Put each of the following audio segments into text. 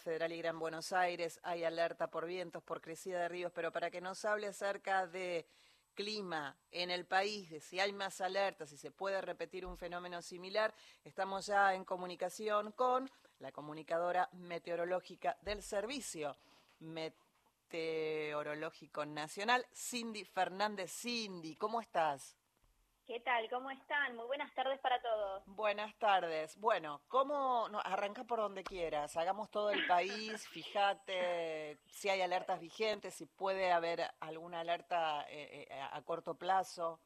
Federal y Gran Buenos Aires, hay alerta por vientos, por crecida de ríos, pero para que nos hable acerca de clima en el país, de si hay más alertas, si se puede repetir un fenómeno similar, estamos ya en comunicación con la comunicadora meteorológica del Servicio Meteorológico Nacional, Cindy Fernández. Cindy, ¿cómo estás? ¿Qué tal? ¿Cómo están? Muy buenas tardes para todos. Buenas tardes. Bueno, ¿cómo? No, arranca por donde quieras. Hagamos todo el país. Fíjate si hay alertas vigentes, si puede haber alguna alerta eh, eh, a corto plazo.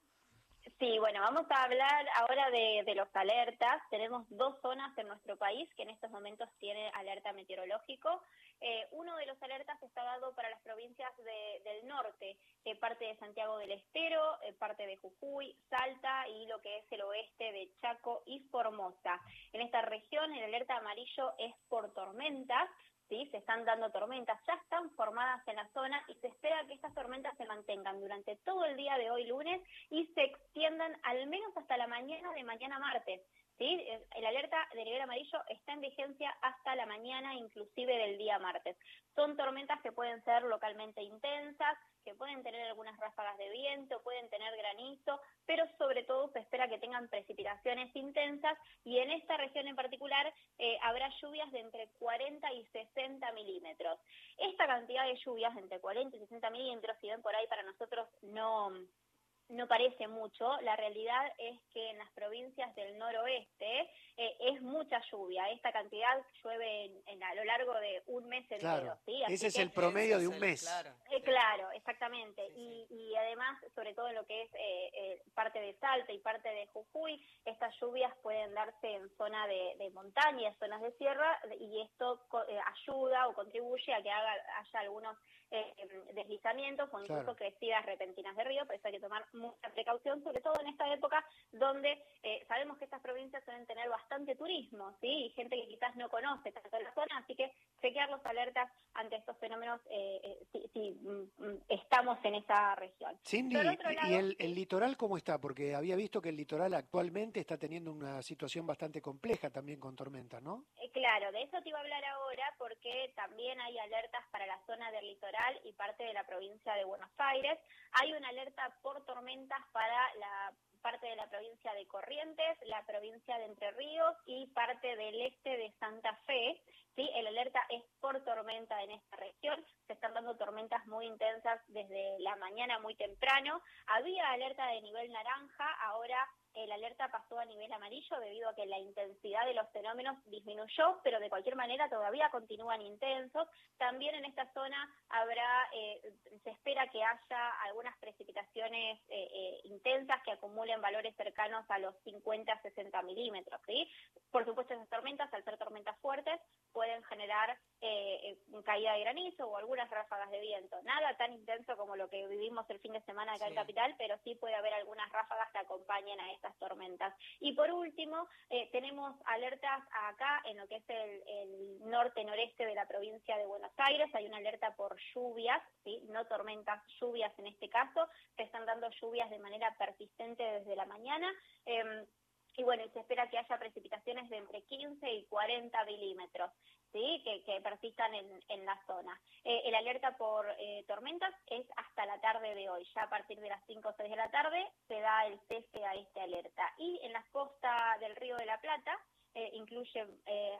Sí, bueno, vamos a hablar ahora de, los alertas. Tenemos dos zonas en nuestro país que en estos momentos tienen alerta meteorológico. Eh, uno de los alertas está dado para las provincias del norte, parte de Santiago del Estero, eh, parte de Jujuy, Salta y lo que es el oeste de Chaco y Formosa. En esta región el alerta amarillo es por tormentas. ¿sí? se están dando tormentas, ya están formadas en la zona y se espera que estas tormentas se mantengan durante todo el día de hoy lunes y se extiendan al menos hasta la mañana de mañana martes. ¿Sí? El alerta de nivel amarillo está en vigencia hasta la mañana, inclusive del día martes. Son tormentas que pueden ser localmente intensas, que pueden tener algunas ráfagas de viento, pueden tener granizo, pero sobre todo se espera que tengan precipitaciones intensas y en esta región en particular eh, habrá lluvias de entre 40 y 60 milímetros. Esta cantidad de lluvias entre 40 y 60 milímetros, si ven por ahí para nosotros no no parece mucho, la realidad es que en las provincias del noroeste eh, es mucha lluvia, esta cantidad llueve en, a lo largo de un mes entero. ¿sí? Ese es el promedio de un mes. Claro, eh, claro exactamente. y, y, además, sobre todo en lo que es eh, parte de Salta y parte de Jujuy, estas lluvias pueden darse en zona de, de montaña, zonas de sierra, y esto ayuda o contribuye a que haga, haya algunos deslizamientos o incluso crecidas repentinas de río, por eso hay que tomar mucha precaución, sobre todo en esta época donde eh, sabemos que estas provincias suelen tener bastante turismo, ¿sí? Y gente que quizás no conoce tanto la zona, así que chequear los alertas ante estos fenómenos eh, eh, si, mm, mm, estamos en esa región. Cindy, ¿y el, el, litoral cómo está? Porque había visto que el litoral actualmente está teniendo una situación bastante compleja también con tormentas, ¿no? claro, de eso te iba a hablar ahora porque también hay alertas para la zona del litoral y parte de la provincia de Buenos Aires. Hay una alerta por tormenta para la parte de la provincia de Corrientes, la provincia de Entre Ríos y parte del este de Santa Fe. ¿sí? El alerta es por tormenta en esta región. Se están dando tormentas muy intensas desde la mañana muy temprano. Había alerta de nivel naranja, ahora el alerta pasó a nivel amarillo debido a que la intensidad de los fenómenos disminuyó, pero de cualquier manera todavía continúan intensos. También en esta zona habrá, eh, se espera que haya algunas precipitaciones eh, eh, intensas que acumulen valores cercanos a los 50 a 60 milímetros. ¿sí? Por supuesto, esas tormentas, al ser tormentas fuertes, pueden generar caída de granizo o algunas ráfagas de viento. Nada tan intenso como lo que vivimos el fin de semana acá en Capital, pero sí puede haber algunas ráfagas que acompañen a estas tormentas. Y por último, eh, tenemos alertas acá en lo que es el, norte-noreste de la provincia de Buenos Aires. Hay una alerta por lluvias, ¿sí? no tormentas, lluvias en este caso. Se están dando lluvias de manera persistente desde la mañana. Em, y bueno, se espera que haya precipitaciones de entre 15 y 40 milímetros. ¿sí? que, persistan en, la zona. Eh, el alerta por eh, tormentas es hasta la tarde de hoy. Ya a partir de las 5 o 6 de la tarde se da el cese a este alerta. Y en las costas del Río de la Plata, eh, incluye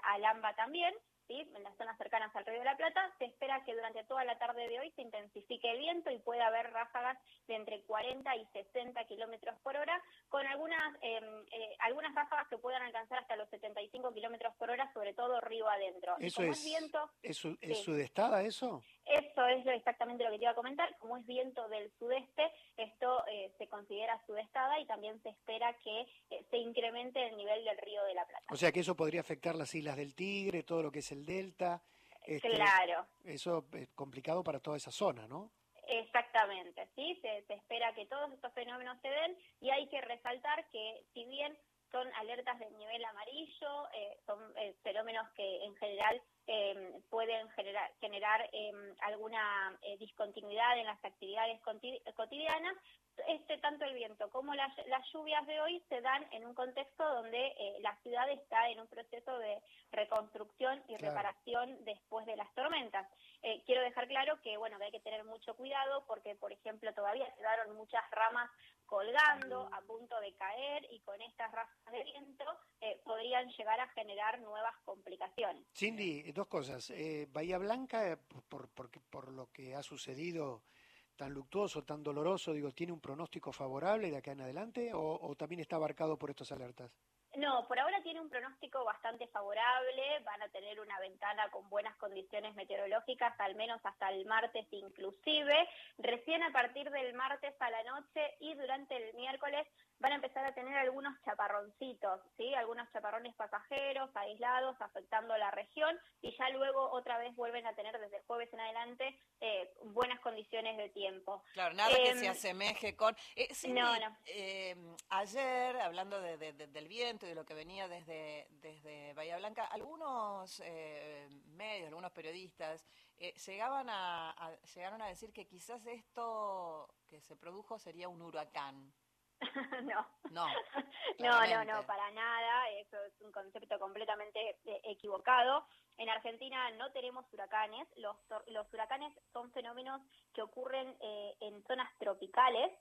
a también, en las zonas cercanas al Río de la Plata, se espera que durante toda la tarde de hoy se intensifique el viento y pueda haber ráfagas de entre 40 y 60 kilómetros por hora, con algunas, em, eh, algunas ráfagas que puedan alcanzar hasta los 75 kilómetros por hora, sobre todo río adentro. ¿Eso es, viento, ¿es, ¿es sudestada eso? Eso es exactamente lo que te iba a comentar. Como es viento del sudeste, esto eh, se considera sudestada y también se espera que eh, se incremente el nivel del río de la Plata. O sea que eso podría afectar las islas del Tigre, todo lo que es el delta. Este, claro. Eso es complicado para toda esa zona, ¿no? Exactamente, sí, se, espera que todos estos fenómenos se den y hay que resaltar que si bien son alertas de nivel amarillo, eh, son fenómenos que en general eh, pueden generar, generar em, alguna eh, discontinuidad en las actividades cotidianas, este tanto el viento como las, lluvias de hoy se dan en un contexto donde eh, la ciudad está en un proceso de reconstrucción y reparación después de las tormentas. Eh, quiero dejar claro que bueno que hay que tener mucho cuidado porque por ejemplo todavía quedaron muchas ramas colgando a punto de caer y con estas ráfagas de viento eh, podrían llegar a generar nuevas complicaciones. Cindy, dos cosas. Bahía Blanca, por, por, por lo que ha sucedido tan luctuoso, tan doloroso, digo, ¿tiene un pronóstico favorable de acá en adelante o, también está abarcado por estas alertas? No, por ahora tiene un pronóstico bastante favorable, van a tener una ventana con buenas condiciones meteorológicas, al menos hasta el martes inclusive. Recién a partir del martes a la noche y durante el miércoles van a empezar a tener algunos chaparroncitos, ¿sí? Algunos chaparrones pasajeros, aislados, afectando la región y ya luego otra vez vuelven a tener desde el jueves en adelante eh, buenas condiciones de tiempo. Claro, nada que se em, asemeje con... Eh, no, no. Em, ayer, hablando del viento y de lo que venía desde, desde Bahía Blanca, algunos eh, medios, algunos periodistas llegaban a, llegaron a decir que quizás esto que se produjo sería un huracán. no. No. no, no, no, para nada. Eso es un concepto completamente eh, equivocado. En Argentina no tenemos huracanes. Los, los huracanes son fenómenos que ocurren eh, en zonas tropicales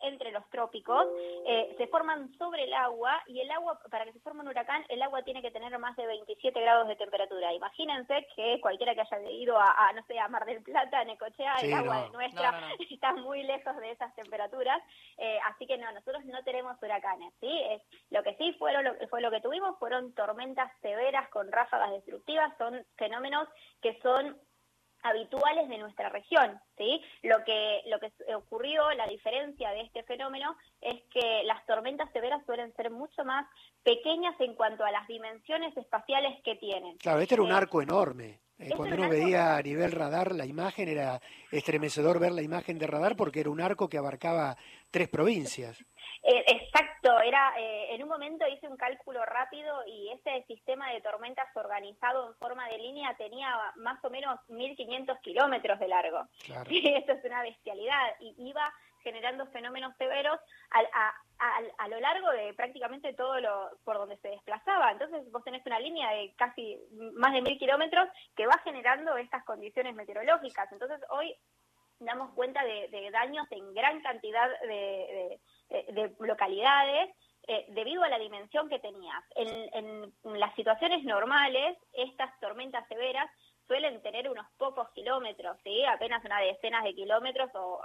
entre los trópicos, eh, se forman sobre el agua y el agua, para que se forme un huracán, el agua tiene que tener más de 27 grados de temperatura. Imagínense que cualquiera que haya ido a, no sé, a Mar del Plata, a Necochea, el agua de nuestra está muy lejos de esas temperaturas, eh, así que no, nosotros no tenemos huracanes, ¿sí? Es, lo que sí fueron, lo, fue lo que tuvimos fueron tormentas severas con ráfagas destructivas, son fenómenos que son habituales de nuestra región, ¿sí? Lo que, lo que ocurrió, la diferencia de este fenómeno es que las tormentas severas suelen ser mucho más pequeñas en cuanto a las dimensiones espaciales que tienen. Claro, este era un eh, arco enorme. Eh, cuando uno veía a nivel radar la imagen, era estremecedor ver la imagen de radar porque era un arco que abarcaba tres provincias. Eh, exacto, era eh, en un momento hice un cálculo rápido y ese sistema de tormentas organizado en forma de línea tenía más o menos 1.500 kilómetros de largo. Claro. Esto es una bestialidad y iba generando fenómenos severos a, a, lo largo de prácticamente todo lo por donde se desplazaba. Entonces vos tenés una línea de casi más de mil kilómetros que va generando estas condiciones meteorológicas. Entonces hoy damos cuenta de, daños en gran cantidad de, localidades eh, debido a la dimensión que tenías. En, las situaciones normales, estas tormentas severas suelen tener unos pocos kilómetros, ¿sí? apenas una decena de kilómetros o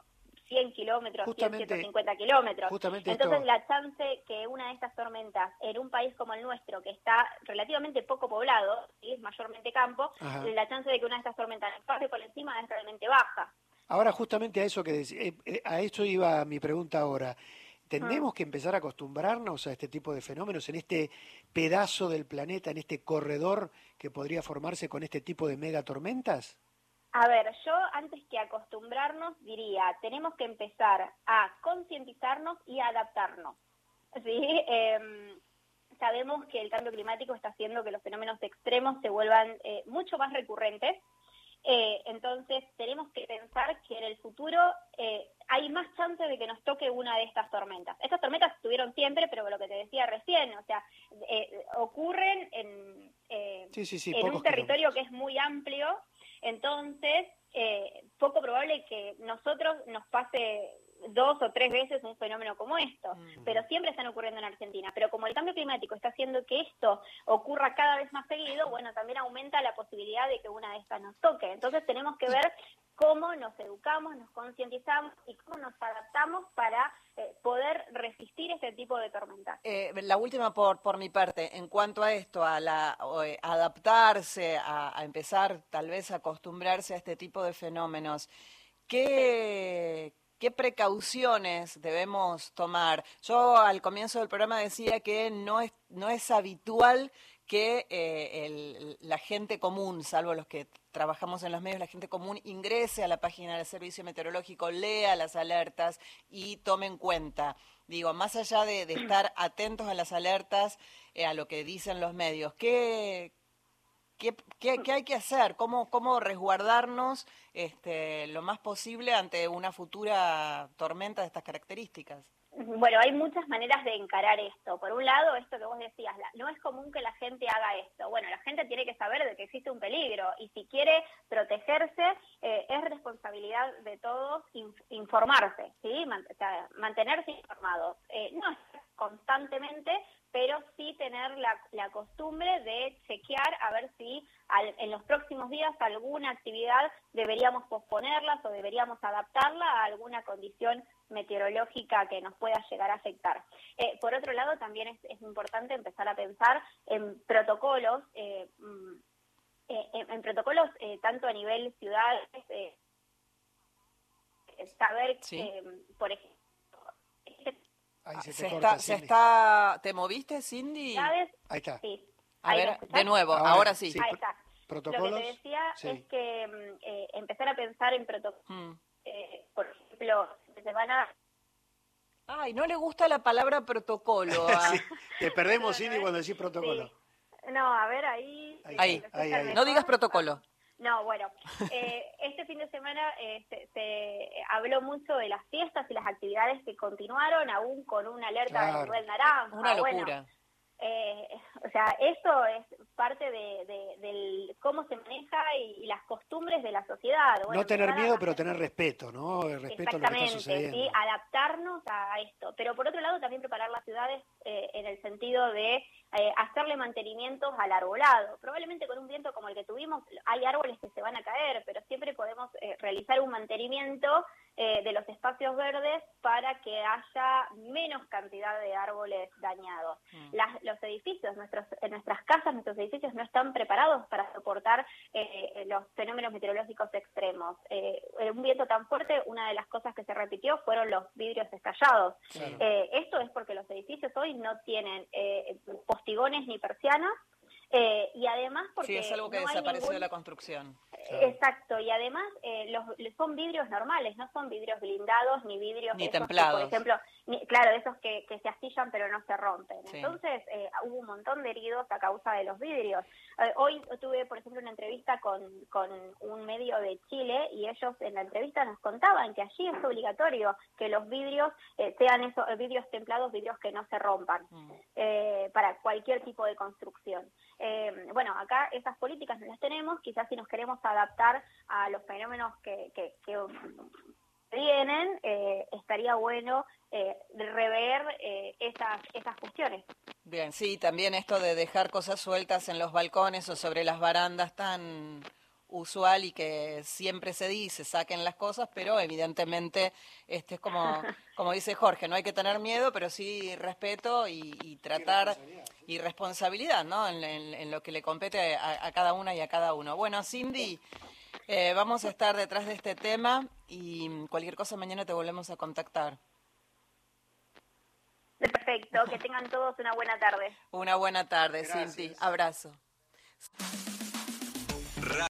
100 kilómetros, 150 kilómetros. Entonces la chance que una de estas tormentas en un país como el nuestro, que está relativamente poco poblado, ¿sí? es mayormente campo, la chance de que una de estas tormentas pase por encima es realmente baja. Ahora justamente a eso que eh, eh, a eso iba mi pregunta ahora. ¿Tenemos que empezar a acostumbrarnos a este tipo de fenómenos en este pedazo del planeta, en este corredor que podría formarse con este tipo de megatormentas? A ver, yo antes que acostumbrarnos diría, tenemos que empezar a concientizarnos y adaptarnos. ¿sí? Em, sabemos que el cambio climático está haciendo que los fenómenos extremos se vuelvan eh, mucho más recurrentes. Eh, entonces, tenemos que pensar que en el futuro eh, hay más chance de que nos toque una de estas tormentas. Estas tormentas estuvieron siempre, pero lo que te decía recién, o sea, ocurren en, en un territorio que es muy amplio entonces, eh, poco probable que nosotros nos pase dos o tres veces un fenómeno como esto, mm. pero siempre están ocurriendo en Argentina. Pero como el cambio climático está haciendo que esto ocurra cada vez más seguido, bueno, también aumenta la posibilidad de que una de estas nos toque. Entonces tenemos que ver cómo nos educamos, nos concientizamos y cómo nos adaptamos para eh, poder este tipo de tormentas. Eh, la última por, por mi parte, en cuanto a esto, a la eh, adaptarse, a, empezar tal vez a acostumbrarse a este tipo de fenómenos, ¿qué, ¿Qué precauciones debemos tomar? Yo al comienzo del programa decía que no es, no es habitual que eh, la gente común, salvo los que trabajamos en los medios, la gente común ingrese a la página del Servicio Meteorológico, lea las alertas y tome en cuenta. Digo, más allá de, estar atentos a las alertas, eh, a lo que dicen los medios, ¿qué, ¿qué, qué, qué hay que hacer? ¿Cómo, cómo resguardarnos este, lo más posible ante una futura tormenta de estas características? Bueno, hay muchas maneras de encarar esto. Por un lado, esto que vos decías, no es común que la gente haga esto. Bueno, la gente tiene que saber de que existe un peligro y si quiere protegerse, eh, es responsabilidad de todos informarse, ¿sí? mantenerse informados. Eh, no constantemente, pero sí tener la, la costumbre de chequear a ver si en los próximos días alguna actividad deberíamos posponerlas o deberíamos adaptarla a alguna condición meteorológica que nos pueda llegar a afectar. Eh, por otro lado, también es, es, importante empezar a pensar en protocolos, eh, mm, eh, en, protocolos tanto a nivel ciudad, saber, por ejemplo, se, está, se está, ¿Te moviste, Cindy? Ahí está. Sí. A ver, de nuevo, ahora, sí. Ahí está. ¿Protocolos? Lo que te decía es que mm, eh, empezar a pensar en protocolos. Mm. Eh, por ejemplo, se van a... Ay, no le gusta la palabra protocolo. sí, te perdemos, Cindy, cuando decís protocolo. No, a ver, ahí... Ahí, ahí, ahí, No digas protocolo. No, bueno, eh, este fin de semana eh, se, habló mucho de las fiestas y las actividades que continuaron, aún con una alerta de nivel naranja. Una locura. Eh, o sea, eso es parte de, del cómo se maneja y, las costumbres de la sociedad. no tener miedo, pero tener respeto, ¿no? El respeto a lo que está sucediendo. Sí, adaptarnos a esto. Pero por otro lado, también preparar las ciudades en el sentido de eh, hacerle mantenimientos al arbolado. Probablemente con un viento como el que tuvimos hay árboles que se van a caer, pero siempre podemos eh, realizar un mantenimiento eh, de los espacios verdes para que haya menos cantidad de árboles dañados. Mm. los edificios, nuestros, nuestras casas, nuestros edificios no están preparados para soportar los fenómenos meteorológicos extremos. un viento tan fuerte, una de las cosas que se repitió fueron los vidrios estallados. esto es porque los edificios hoy no tienen postigones ni persianas. Eh, y además porque sí, es algo que desapareció de la construcción. Exacto, y además eh, los, son vidrios normales, no son vidrios blindados ni vidrios ni templados. por ejemplo, claro, esos que, que, se astillan pero no se rompen. Entonces eh, hubo un montón de heridos a causa de los vidrios. hoy tuve, por ejemplo, una entrevista con, con un medio de Chile y ellos en la entrevista nos contaban que allí es obligatorio que los vidrios sean esos vidrios templados, vidrios que no se rompan mm. para cualquier tipo de construcción. Eh, bueno, acá esas políticas no las tenemos, quizás si nos queremos adaptar a los fenómenos que, que, vienen, eh, estaría bueno eh, rever esas, esas cuestiones. Bien, sí, también esto de dejar cosas sueltas en los balcones o sobre las barandas tan usual y que siempre se dice, saquen las cosas, pero evidentemente este es como, como dice Jorge, no hay que tener miedo, pero sí respeto y, tratar y responsabilidad, ¿no? En, lo que le compete a, cada una y a cada uno. Bueno, Cindy, eh, vamos a estar detrás de este tema y cualquier cosa mañana te volvemos a contactar. Perfecto, que tengan todos una buena tarde. Una buena tarde, Cindy. Abrazo.